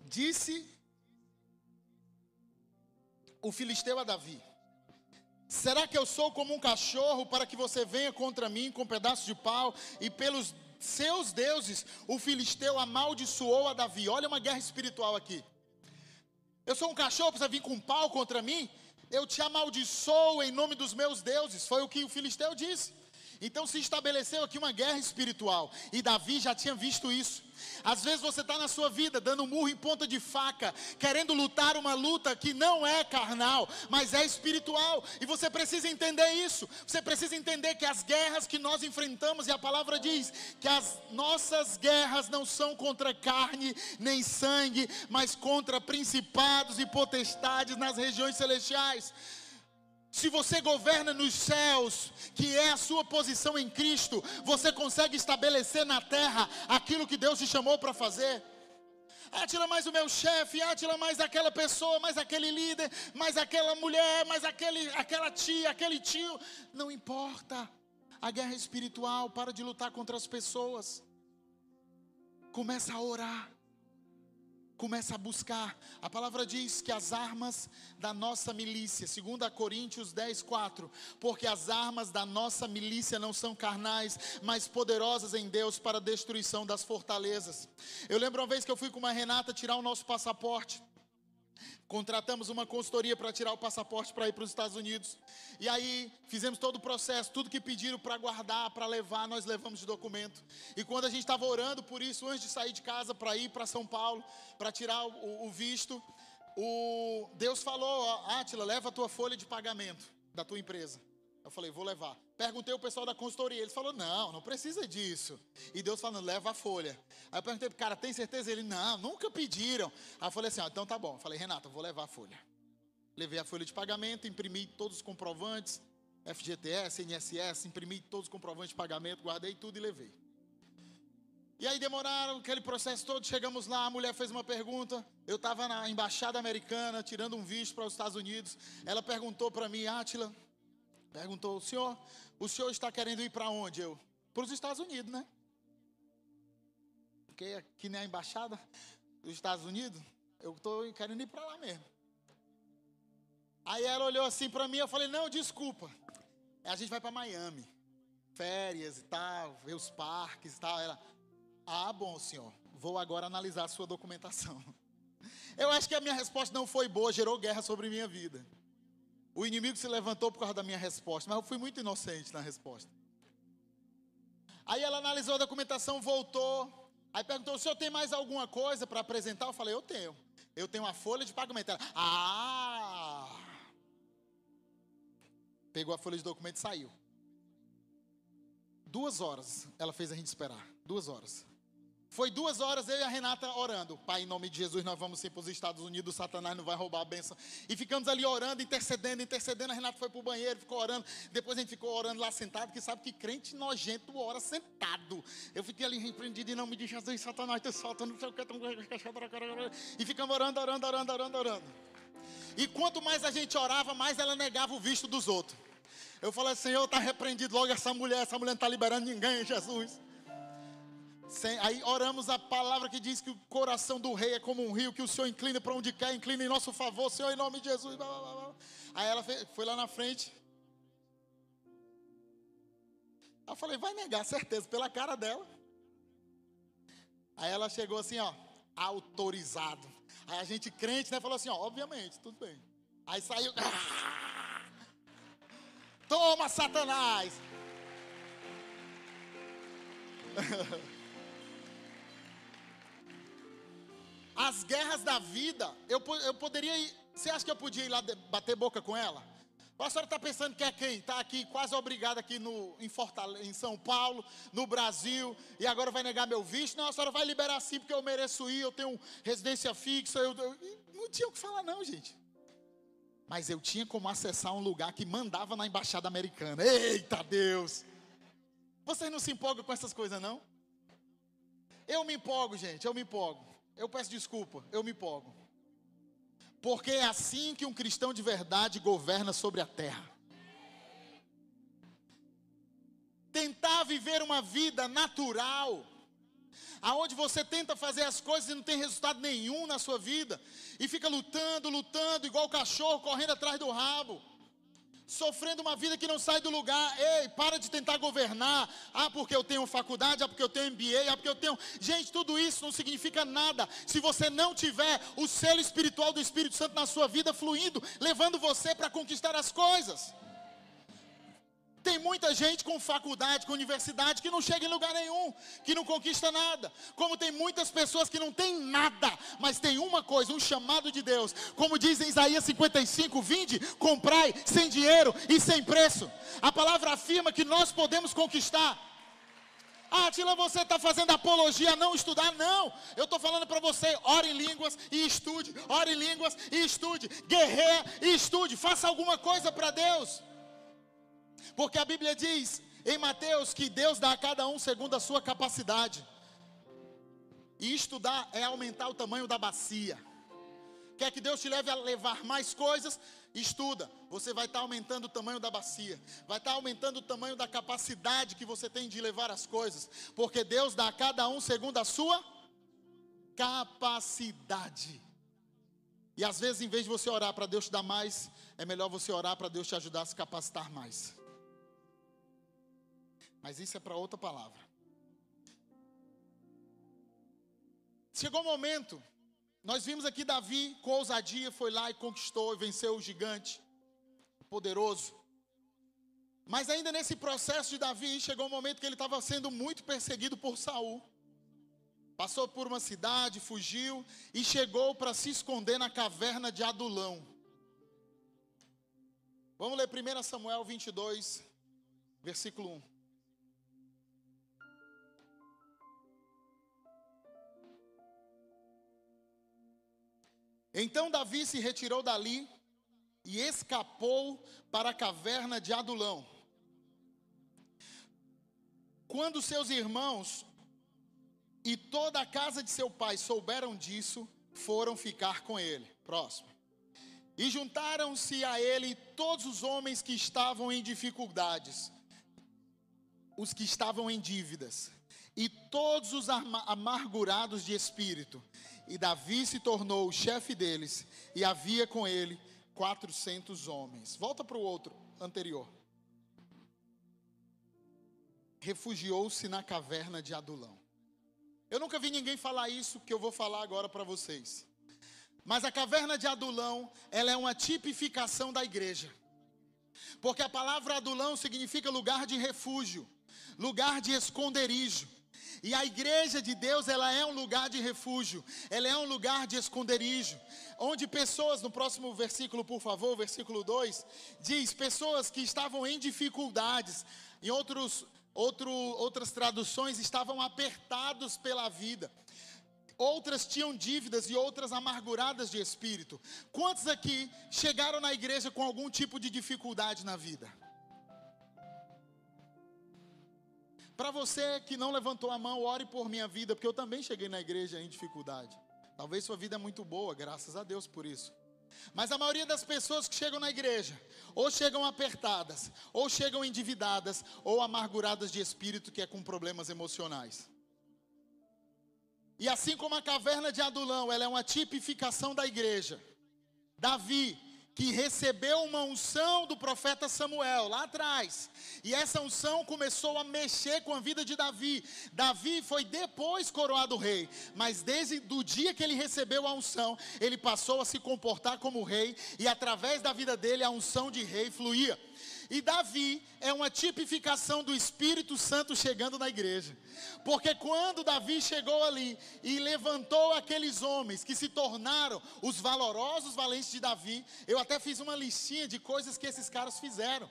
Disse o filisteu a Davi: Será que eu sou como um cachorro para que você venha contra mim com um pedaço de pau e pelos seus deuses o filisteu amaldiçoou a Davi? Olha uma guerra espiritual aqui. Eu sou um cachorro, precisa vir com um pau contra mim? Eu te amaldiçoo em nome dos meus deuses. Foi o que o filisteu disse. Então se estabeleceu aqui uma guerra espiritual. E Davi já tinha visto isso. Às vezes você está na sua vida dando murro em ponta de faca, querendo lutar uma luta que não é carnal, mas é espiritual. E você precisa entender isso. Você precisa entender que as guerras que nós enfrentamos, e a palavra diz que as nossas guerras não são contra carne nem sangue, mas contra principados e potestades nas regiões celestiais. Se você governa nos céus, que é a sua posição em Cristo, você consegue estabelecer na terra aquilo que Deus te chamou para fazer. Átila mais o meu chefe, Átila mais aquela pessoa, mais aquele líder, mais aquela mulher, mais aquele, aquela tia, aquele tio. Não importa. A guerra espiritual, para de lutar contra as pessoas. Começa a orar começa a buscar. A palavra diz que as armas da nossa milícia, 2 Coríntios 10, 4, porque as armas da nossa milícia não são carnais, mas poderosas em Deus para a destruição das fortalezas. Eu lembro uma vez que eu fui com uma Renata tirar o nosso passaporte. Contratamos uma consultoria para tirar o passaporte para ir para os Estados Unidos. E aí fizemos todo o processo, tudo que pediram para guardar, para levar, nós levamos de documento. E quando a gente estava orando por isso, antes de sair de casa para ir para São Paulo, para tirar o, o, visto, o Deus falou: Átila, leva a tua folha de pagamento da tua empresa. Eu falei, vou levar. Perguntei ao pessoal da consultoria, eles falaram, não, não precisa disso. E Deus falando, leva a folha. Aí eu perguntei, cara, tem certeza? Ele, não, nunca pediram. Aí eu falei assim, ah, então tá bom. Eu falei, Renato, vou levar a folha. Levei a folha de pagamento, imprimi todos os comprovantes, FGTS, INSS, imprimi todos os comprovantes de pagamento, guardei tudo e levei. E aí demoraram aquele processo todo, chegamos lá, a mulher fez uma pergunta. Eu estava na embaixada americana, tirando um visto para os Estados Unidos. Ela perguntou para mim, Átila, Perguntou, senhor, o senhor está querendo ir para onde? Eu, para os Estados Unidos, né? Porque aqui na embaixada dos Estados Unidos, eu estou querendo ir para lá mesmo. Aí ela olhou assim para mim, eu falei, não, desculpa. A gente vai para Miami. Férias e tal, ver os parques e tal. Ela, ah, bom, senhor, vou agora analisar a sua documentação. Eu acho que a minha resposta não foi boa, gerou guerra sobre minha vida. O inimigo se levantou por causa da minha resposta, mas eu fui muito inocente na resposta. Aí ela analisou a documentação, voltou. Aí perguntou: o senhor tem mais alguma coisa para apresentar? Eu falei: eu tenho. Eu tenho uma folha de pagamento. Ela, ah! Pegou a folha de documento e saiu. Duas horas ela fez a gente esperar. Duas horas. Foi duas horas eu e a Renata orando. Pai, em nome de Jesus, nós vamos sim para os Estados Unidos, Satanás não vai roubar a benção. E ficamos ali orando, intercedendo, intercedendo. A Renata foi para o banheiro, ficou orando. Depois a gente ficou orando lá sentado, que sabe que crente nojento ora sentado. Eu fiquei ali repreendido em nome de Jesus, Satanás, te solta, não sei o que. E ficamos orando, orando, orando, orando, orando. E quanto mais a gente orava, mais ela negava o visto dos outros. Eu falei, Senhor, está repreendido logo essa mulher, essa mulher não está liberando ninguém, Jesus. Sem, aí oramos a palavra que diz que o coração do rei é como um rio, que o Senhor inclina para onde quer, inclina em nosso favor, Senhor, em nome de Jesus. Blá, blá, blá. Aí ela foi lá na frente. Eu falei, vai negar, certeza, pela cara dela. Aí ela chegou assim, ó, autorizado. Aí a gente crente, né, falou assim, ó, obviamente, tudo bem. Aí saiu, ah! toma Satanás. As guerras da vida, eu, eu poderia ir. Você acha que eu podia ir lá bater boca com ela? A senhora está pensando que é quem? Está aqui quase obrigado aqui no, em, Fortaleza, em São Paulo, no Brasil, e agora vai negar meu visto? Não, a senhora vai liberar sim, porque eu mereço ir, eu tenho residência fixa. Eu, eu, não tinha o que falar, não, gente. Mas eu tinha como acessar um lugar que mandava na embaixada americana. Eita Deus! Vocês não se empolgam com essas coisas, não? Eu me empolgo, gente, eu me empolgo. Eu peço desculpa, eu me empolgo. Porque é assim que um cristão de verdade governa sobre a terra. Tentar viver uma vida natural, aonde você tenta fazer as coisas e não tem resultado nenhum na sua vida, e fica lutando, lutando, igual o cachorro correndo atrás do rabo sofrendo uma vida que não sai do lugar. Ei, para de tentar governar. Ah, porque eu tenho faculdade, ah, porque eu tenho MBA, ah, porque eu tenho. Gente, tudo isso não significa nada se você não tiver o selo espiritual do Espírito Santo na sua vida fluindo, levando você para conquistar as coisas. Tem muita gente com faculdade, com universidade, que não chega em lugar nenhum, que não conquista nada. Como tem muitas pessoas que não têm nada, mas tem uma coisa, um chamado de Deus. Como diz em Isaías 55, 20: comprai sem dinheiro e sem preço. A palavra afirma que nós podemos conquistar. Ah, Tila, você está fazendo apologia a não estudar? Não, eu estou falando para você: ore em línguas e estude, ore em línguas e estude, guerreia e estude, faça alguma coisa para Deus. Porque a Bíblia diz em Mateus que Deus dá a cada um segundo a sua capacidade. E estudar é aumentar o tamanho da bacia. Quer que Deus te leve a levar mais coisas? Estuda. Você vai estar aumentando o tamanho da bacia. Vai estar aumentando o tamanho da capacidade que você tem de levar as coisas. Porque Deus dá a cada um segundo a sua capacidade. E às vezes, em vez de você orar para Deus te dar mais, é melhor você orar para Deus te ajudar a se capacitar mais. Mas isso é para outra palavra. Chegou o momento, nós vimos aqui Davi com ousadia foi lá e conquistou e venceu o gigante, poderoso. Mas ainda nesse processo de Davi, chegou o um momento que ele estava sendo muito perseguido por Saul. Passou por uma cidade, fugiu e chegou para se esconder na caverna de Adulão. Vamos ler 1 Samuel 22, versículo 1. Então Davi se retirou dali e escapou para a caverna de Adulão. Quando seus irmãos e toda a casa de seu pai souberam disso, foram ficar com ele. Próximo. E juntaram-se a ele todos os homens que estavam em dificuldades, os que estavam em dívidas, e todos os amargurados de espírito, e Davi se tornou o chefe deles, e havia com ele 400 homens. Volta para o outro anterior. Refugiou-se na caverna de Adulão. Eu nunca vi ninguém falar isso que eu vou falar agora para vocês. Mas a caverna de Adulão, ela é uma tipificação da igreja. Porque a palavra Adulão significa lugar de refúgio, lugar de esconderijo. E a igreja de Deus, ela é um lugar de refúgio, ela é um lugar de esconderijo, onde pessoas, no próximo versículo, por favor, versículo 2, diz: pessoas que estavam em dificuldades, em outros, outro, outras traduções, estavam apertados pela vida. Outras tinham dívidas e outras amarguradas de espírito. Quantos aqui chegaram na igreja com algum tipo de dificuldade na vida? Para você que não levantou a mão, ore por minha vida, porque eu também cheguei na igreja em dificuldade. Talvez sua vida é muito boa, graças a Deus por isso. Mas a maioria das pessoas que chegam na igreja, ou chegam apertadas, ou chegam endividadas, ou amarguradas de espírito, que é com problemas emocionais. E assim como a caverna de Adulão, ela é uma tipificação da igreja. Davi, que recebeu uma unção do profeta Samuel lá atrás. E essa unção começou a mexer com a vida de Davi. Davi foi depois coroado rei, mas desde o dia que ele recebeu a unção, ele passou a se comportar como rei e através da vida dele a unção de rei fluía. E Davi é uma tipificação do Espírito Santo chegando na igreja. Porque quando Davi chegou ali e levantou aqueles homens que se tornaram os valorosos valentes de Davi, eu até fiz uma listinha de coisas que esses caras fizeram.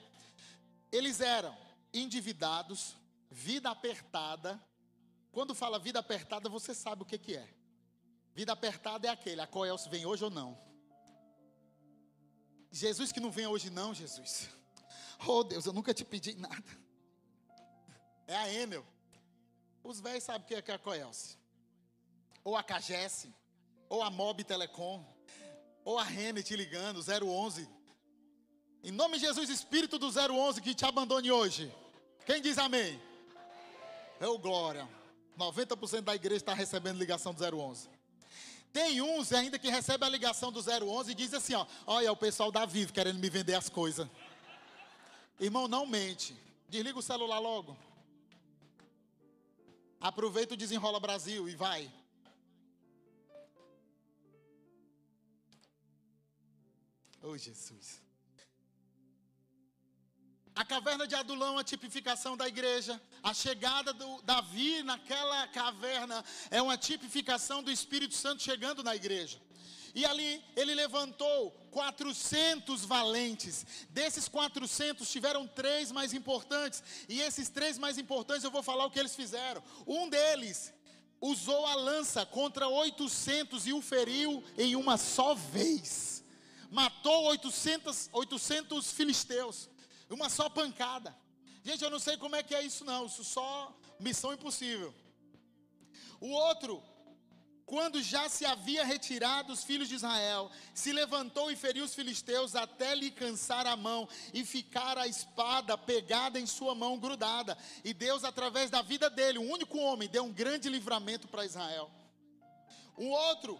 Eles eram endividados, vida apertada. Quando fala vida apertada, você sabe o que, que é. Vida apertada é aquele, a Coelce vem hoje ou não. Jesus que não vem hoje não, Jesus. Oh Deus, eu nunca te pedi nada. É a Enel. Os velhos sabem o que é, a Coelce. Ou a Cagesse. Ou a Mob Telecom. Ou a Rene te ligando, 011. Em nome de Jesus, Espírito do 011 que te abandone hoje. Quem diz amém? É glória. 90% da igreja está recebendo ligação do 011. Tem uns ainda que recebe a ligação do 011 e diz assim, ó, olha o pessoal da Vivo querendo me vender as coisas. Irmão, não mente. Desliga o celular logo. Aproveita o Desenrola Brasil e vai. Oh, Jesus. A caverna de Adulão é a tipificação da igreja. A chegada do Davi naquela caverna é uma tipificação do Espírito Santo chegando na igreja. E ali ele levantou 400 valentes. Desses 400 tiveram três mais importantes. E esses três mais importantes eu vou falar o que eles fizeram. Um deles usou a lança contra 800 e o feriu em uma só vez. Matou 800, 800 filisteus. Uma só pancada. Gente, eu não sei como é que é isso não. Isso só missão impossível. O outro quando já se havia retirado os filhos de Israel, se levantou e feriu os filisteus até lhe cansar a mão e ficar a espada pegada em sua mão grudada. E Deus, através da vida dele, o único homem, deu um grande livramento para Israel. Um outro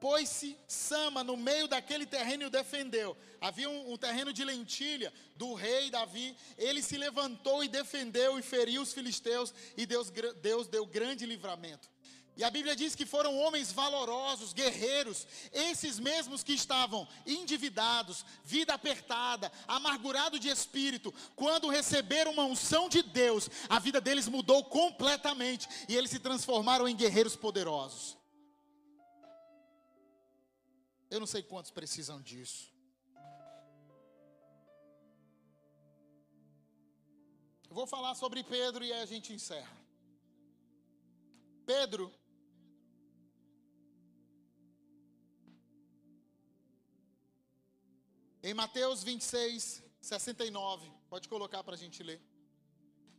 pôs-se Sama no meio daquele terreno e o defendeu. Havia um, um, terreno de lentilha do rei Davi. Ele se levantou e defendeu e feriu os filisteus. E Deus, Deus deu grande livramento. E a Bíblia diz que foram homens valorosos, guerreiros, esses mesmos que estavam endividados, vida apertada, amargurado de espírito, quando receberam uma unção de Deus, a vida deles mudou completamente e eles se transformaram em guerreiros poderosos. Eu não sei quantos precisam disso. Eu vou falar sobre Pedro e aí a gente encerra. Pedro Em Mateus 26, 69, pode colocar para a gente ler.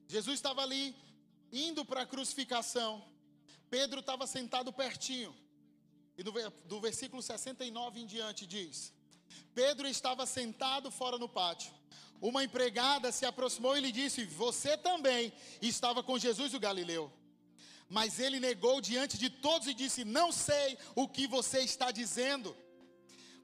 Jesus estava ali, indo para a crucificação. Pedro estava sentado pertinho. E do, do versículo 69 em diante diz: Pedro estava sentado fora no pátio. Uma empregada se aproximou e lhe disse: Você também estava com Jesus o Galileu. Mas ele negou diante de todos e disse: Não sei o que você está dizendo.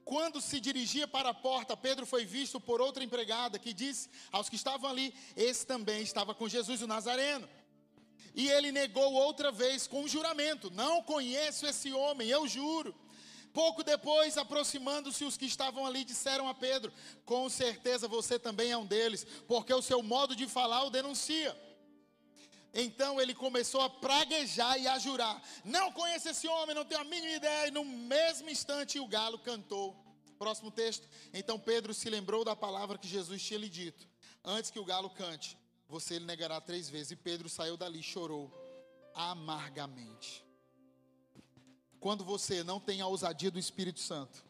Quando se dirigia para a porta, Pedro foi visto por outra empregada que disse aos que estavam ali: Esse também estava com Jesus o Nazareno. E ele negou outra vez com um juramento: Não conheço esse homem, eu juro. Pouco depois, aproximando-se os que estavam ali, disseram a Pedro: Com certeza você também é um deles, porque o seu modo de falar o denuncia. Então ele começou a praguejar e a jurar: Não conheço esse homem, não tenho a mínima ideia. E no mesmo instante o galo cantou. Próximo texto. Então Pedro se lembrou da palavra que Jesus tinha lhe dito: Antes que o galo cante, você lhe negará três vezes. E Pedro saiu dali e chorou amargamente. Quando você não tem a ousadia do Espírito Santo,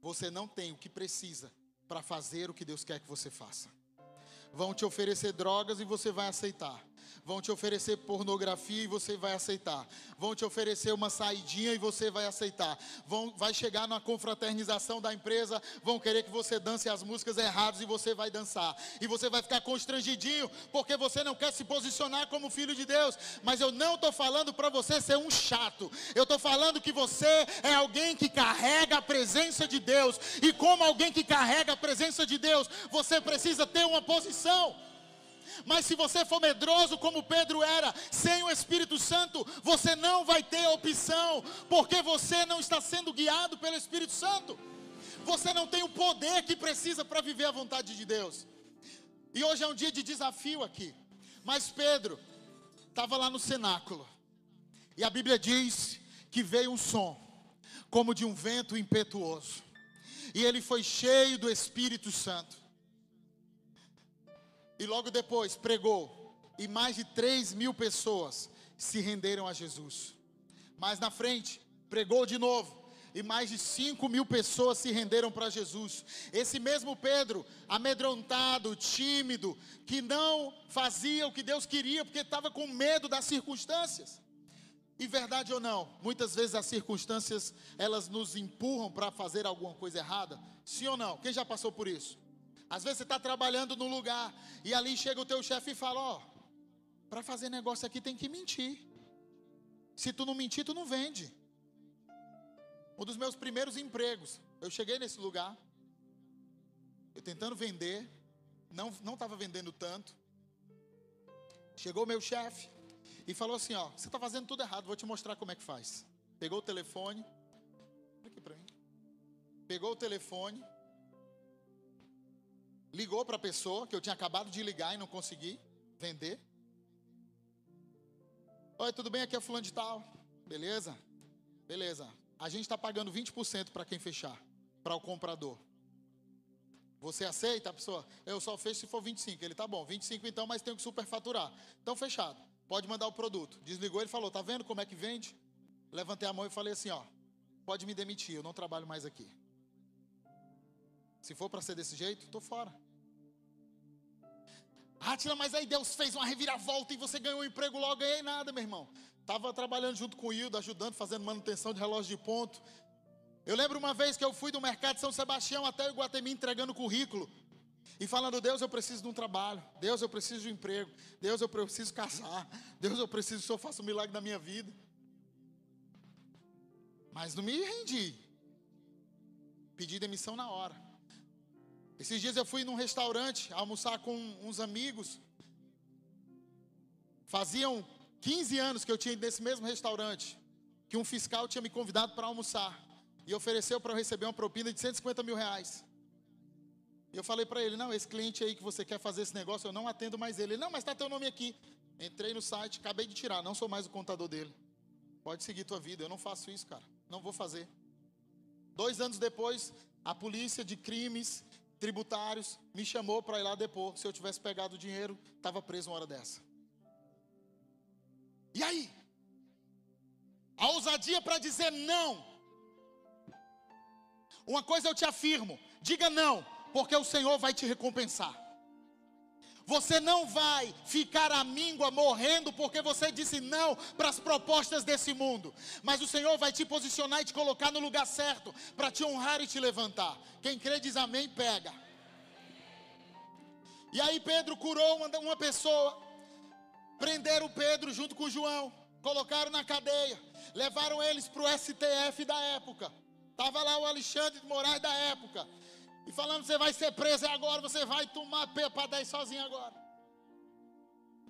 você não tem o que precisa para fazer o que Deus quer que você faça. Vão te oferecer drogas e você vai aceitar Vão te oferecer pornografia e você vai aceitar. Vão te oferecer uma saidinha e você vai aceitar. Vão, vai chegar na confraternização da empresa, vão querer que você dance as músicas erradas e você vai dançar. E você vai ficar constrangidinho porque você não quer se posicionar como filho de Deus. Mas eu não estou falando para você ser um chato. Eu estou falando que você é alguém que carrega a presença de Deus. E como alguém que carrega a presença de Deus, você precisa ter uma posição. Mas se você for medroso como Pedro era, sem o Espírito Santo, você não vai ter opção, porque você não está sendo guiado pelo Espírito Santo. Você não tem o poder que precisa para viver a vontade de Deus. E hoje é um dia de desafio aqui. Mas Pedro estava lá no cenáculo. E a Bíblia diz que veio um som, como de um vento impetuoso. E ele foi cheio do Espírito Santo. E logo depois pregou. E mais de 3 mil pessoas se renderam a Jesus. Mais na frente, pregou de novo. E mais de 5 mil pessoas se renderam para Jesus. Esse mesmo Pedro, amedrontado, tímido, que não fazia o que Deus queria, porque estava com medo das circunstâncias. E verdade ou não, muitas vezes as circunstâncias elas nos empurram para fazer alguma coisa errada. Sim ou não? Quem já passou por isso? Às vezes você está trabalhando num lugar e ali chega o teu chefe e fala: Ó, para fazer negócio aqui tem que mentir. Se tu não mentir, tu não vende. Um dos meus primeiros empregos, eu cheguei nesse lugar, eu tentando vender, não não estava vendendo tanto. Chegou meu chefe e falou assim: Ó, você está fazendo tudo errado, vou te mostrar como é que faz. Pegou o telefone, aqui para mim. Pegou o telefone ligou para a pessoa que eu tinha acabado de ligar e não consegui vender. Oi, tudo bem? Aqui é fulano de tal. Beleza? Beleza. A gente está pagando 20% para quem fechar, para o comprador. Você aceita a pessoa? Eu só fecho se for 25. Ele tá bom, 25 então, mas tenho que superfaturar. Então fechado. Pode mandar o produto. Desligou, ele falou: "Tá vendo como é que vende?" Levantei a mão e falei assim, ó: "Pode me demitir, eu não trabalho mais aqui." Se for para ser desse jeito, estou fora. Ah, mas aí Deus fez uma reviravolta e você ganhou um emprego logo, ganhei nada, meu irmão. Estava trabalhando junto com o Hildo, ajudando, fazendo manutenção de relógio de ponto. Eu lembro uma vez que eu fui do mercado de São Sebastião até o Guatemi entregando currículo. E falando, Deus, eu preciso de um trabalho. Deus, eu preciso de um emprego. Deus, eu preciso casar. Deus, eu preciso que o Senhor faça um milagre na minha vida. Mas não me rendi. Pedi demissão na hora. Esses dias eu fui num restaurante almoçar com uns amigos. Faziam 15 anos que eu tinha nesse mesmo restaurante. Que um fiscal tinha me convidado para almoçar. E ofereceu para eu receber uma propina de 150 mil reais. E eu falei para ele: Não, esse cliente aí que você quer fazer esse negócio, eu não atendo mais ele. Ele: Não, mas está teu nome aqui. Entrei no site, acabei de tirar, não sou mais o contador dele. Pode seguir tua vida. Eu não faço isso, cara. Não vou fazer. Dois anos depois, a polícia de crimes tributários, me chamou para ir lá depor. Se eu tivesse pegado o dinheiro, estava preso uma hora dessa. E aí? A ousadia para dizer não. Uma coisa eu te afirmo: diga não, porque o Senhor vai te recompensar. Você não vai ficar à míngua morrendo porque você disse não para as propostas desse mundo. Mas o Senhor vai te posicionar e te colocar no lugar certo para te honrar e te levantar. Quem crê diz amém, pega. E aí Pedro curou uma, pessoa. Prenderam Pedro junto com João. Colocaram na cadeia. Levaram eles para o STF da época. Estava lá o Alexandre de Moraes da época. E falando, você vai ser preso agora, você vai tomar para 10 sozinho agora.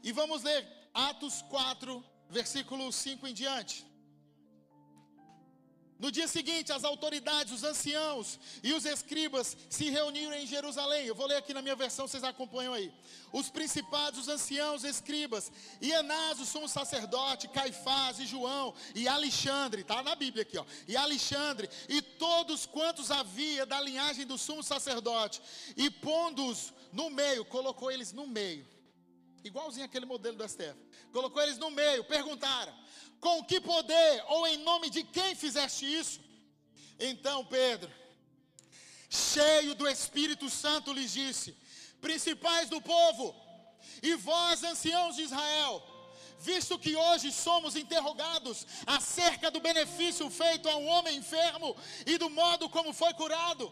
E vamos ler Atos 4, versículo 5 em diante. No dia seguinte, as autoridades, os anciãos e os escribas se reuniram em Jerusalém. Eu vou ler aqui na minha versão, vocês acompanham aí. Os principados, os anciãos, escribas, e Anás, o sumo sacerdote, Caifás e João, e Alexandre, está na Bíblia aqui, ó. E Alexandre, e todos quantos havia da linhagem do sumo sacerdote, e pondo-os no meio, colocou eles no meio. Igualzinho aquele modelo do STF. Colocou eles no meio, perguntaram: com que poder ou em nome de quem fizeste isso? Então Pedro, cheio do Espírito Santo, lhes disse: Principais do povo, E vós, anciãos de Israel, visto que hoje somos interrogados acerca do benefício feito a um homem enfermo e do modo como foi curado,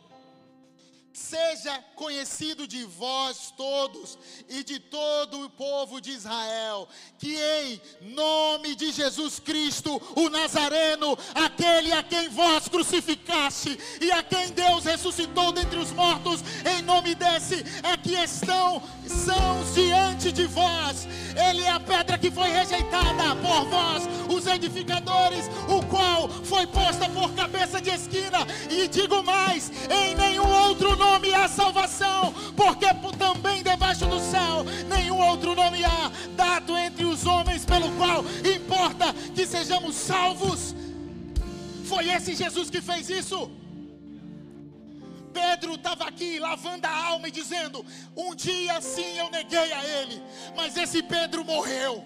Seja conhecido de vós todos e de todo o povo de Israel, que em nome de Jesus Cristo, o Nazareno, aquele a quem vós crucificaste e a quem Deus ressuscitou dentre os mortos, em nome desse é que estão sãos diante de vós. Ele é a pedra que foi rejeitada por vós, os edificadores, o qual foi posta por cabeça de esquina. E digo mais: em nenhum outro nome nome há salvação, porque também debaixo do céu nenhum outro nome há dado entre os homens pelo qual importa que sejamos salvos. Foi esse Jesus que fez isso. Pedro estava aqui lavando a alma e dizendo: Um dia sim eu neguei a ele, mas esse Pedro morreu.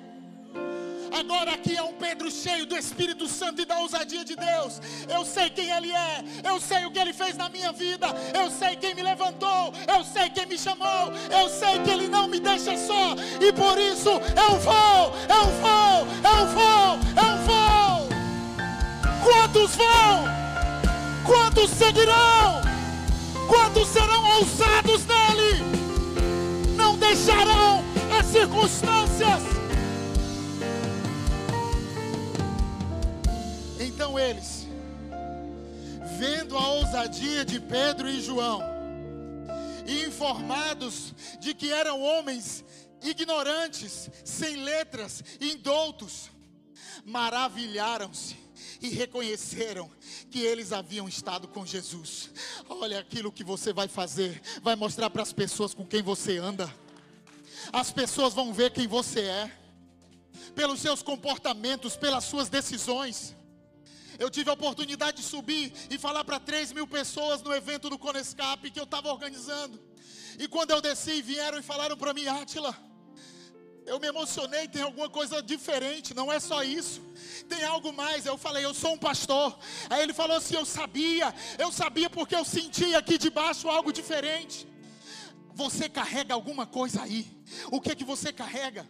Agora aqui é um Pedro cheio do Espírito Santo e da ousadia de Deus. Eu sei quem Ele é, eu sei o que Ele fez na minha vida, eu sei quem me levantou, eu sei quem me chamou, eu sei que Ele não me deixa só, e por isso eu vou, eu vou, eu vou, eu vou. Quantos vão? Quantos seguirão? Quantos serão ousados nele? Não deixarão as circunstâncias Então eles, vendo a ousadia de Pedro e João, e informados de que eram homens ignorantes, sem letras, indoutos, maravilharam-se e reconheceram que eles haviam estado com Jesus. Olha aquilo que você vai fazer, vai mostrar para as pessoas com quem você anda. As pessoas vão ver quem você é, pelos seus comportamentos, pelas suas decisões. Eu tive a oportunidade de subir e falar para 3 mil pessoas no evento do Conescape que eu estava organizando. E quando eu desci, vieram e falaram para mim, Átila, eu me emocionei, tem alguma coisa diferente, não é só isso, tem algo mais. Eu falei, eu sou um pastor. Aí ele falou assim: Eu sabia, eu sabia porque eu senti aqui debaixo algo diferente. Você carrega alguma coisa aí, o que que você carrega?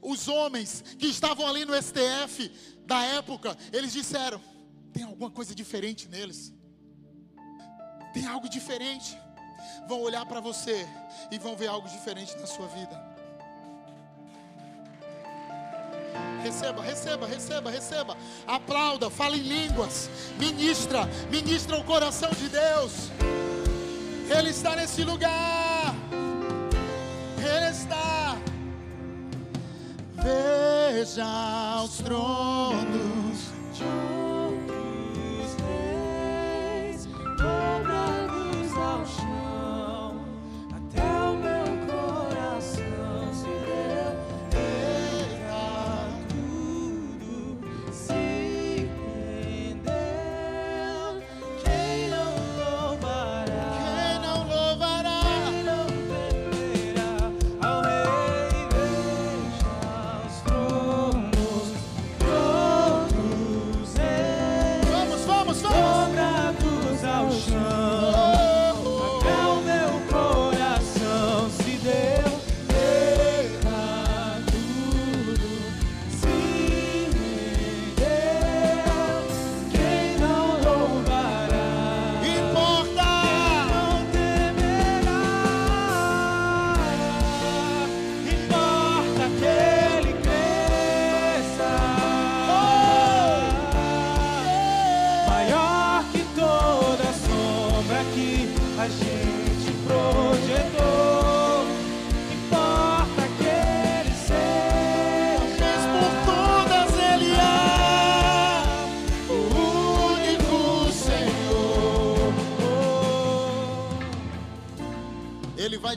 Os homens que estavam ali no STF da época, eles disseram: tem alguma coisa diferente neles. Tem algo diferente. Vão olhar para você e vão ver algo diferente na sua vida. Receba, receba, receba, receba. Aplauda, fale em línguas. Ministra, ministra o coração de Deus. Ele está nesse lugar. Veja os tronos. de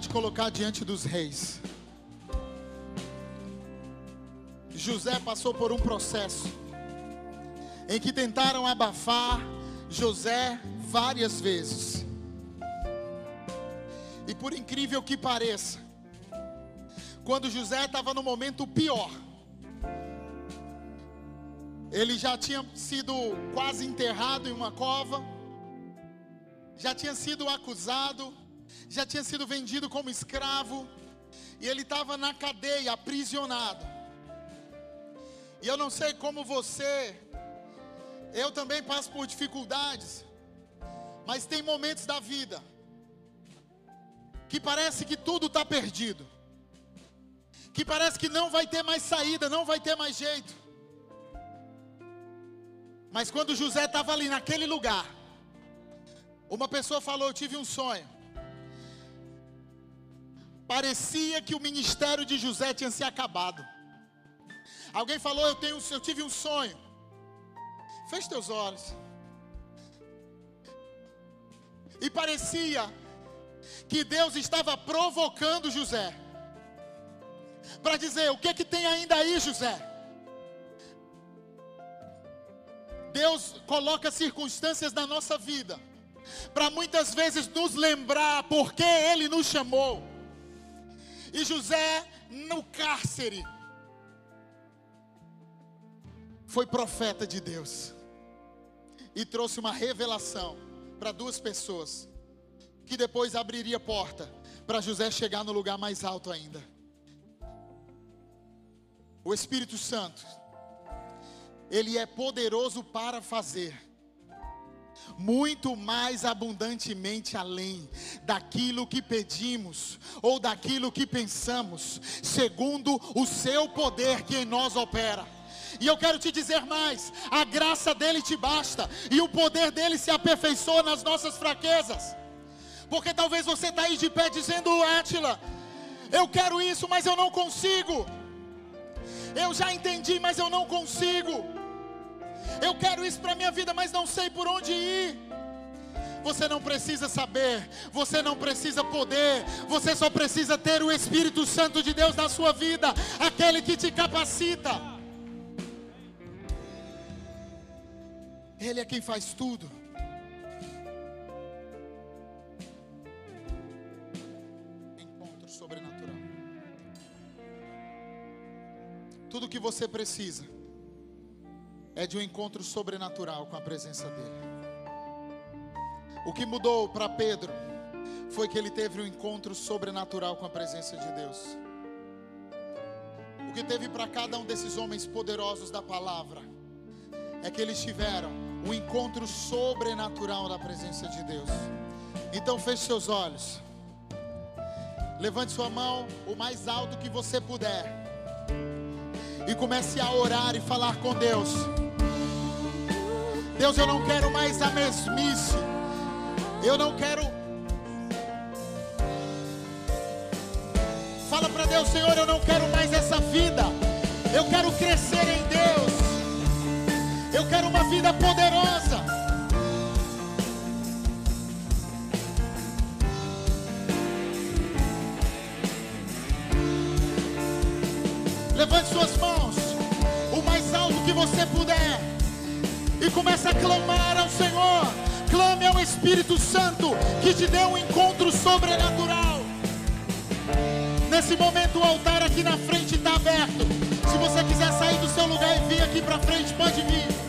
colocar diante dos reis. José passou por um processo em que tentaram abafar José várias vezes. E por incrível que pareça, quando José estava no momento pior, ele já tinha sido quase enterrado em uma cova, já tinha sido acusado, já tinha sido vendido como escravo, E ele estava na cadeia, aprisionado. E eu não sei como você, eu também passo por dificuldades, mas tem momentos da vida que parece que tudo está perdido, que parece que não vai ter mais saída, não vai ter mais jeito. Mas quando José estava ali naquele lugar, uma pessoa falou: Eu tive um sonho. Parecia que o ministério de José tinha se acabado. Alguém falou: Eu, tenho, eu tive um sonho. Feche teus olhos. E parecia que Deus estava provocando José. Para dizer: O que é que tem ainda aí, José? Deus coloca circunstâncias na nossa vida para muitas vezes nos lembrar por que Ele nos chamou. E José, no cárcere, foi profeta de Deus e trouxe uma revelação para duas pessoas, que depois abriria porta para José chegar no lugar mais alto ainda. O Espírito Santo, ele é poderoso para fazer muito mais abundantemente além daquilo que pedimos ou daquilo que pensamos, segundo o seu poder que em nós opera. E eu quero te dizer mais: a graça dele te basta, e o poder dele se aperfeiçoa nas nossas fraquezas. Porque talvez você está aí de pé dizendo, Átila, eu quero isso, mas eu não consigo. Eu já entendi, mas eu não consigo. Quero isso para minha vida, mas não sei por onde ir. Você não precisa saber, você não precisa poder, você só precisa ter o Espírito Santo de Deus na sua vida, aquele que te capacita. Ele é quem faz tudo. Encontro sobrenatural. Tudo que você precisa é de um encontro sobrenatural com a presença dEle. O que mudou para Pedro foi que ele teve um encontro sobrenatural com a presença de Deus. O que teve para cada um desses homens poderosos da palavra é que eles tiveram um encontro sobrenatural da presença de Deus. Então feche seus olhos. Levante sua mão o mais alto que você puder. E comece a orar e falar com Deus. Deus, eu não quero mais a mesmice. Eu não quero. Fala para Deus, Senhor, eu não quero mais essa vida. Eu quero crescer em Deus. Eu quero uma vida poderosa. Levante suas mãos o mais alto que você puder e começa a clamar ao Senhor. Clame ao Espírito Santo que te dê um encontro sobrenatural. Nesse momento o altar aqui na frente está aberto. Se você quiser sair do seu lugar e vir aqui para frente, pode vir.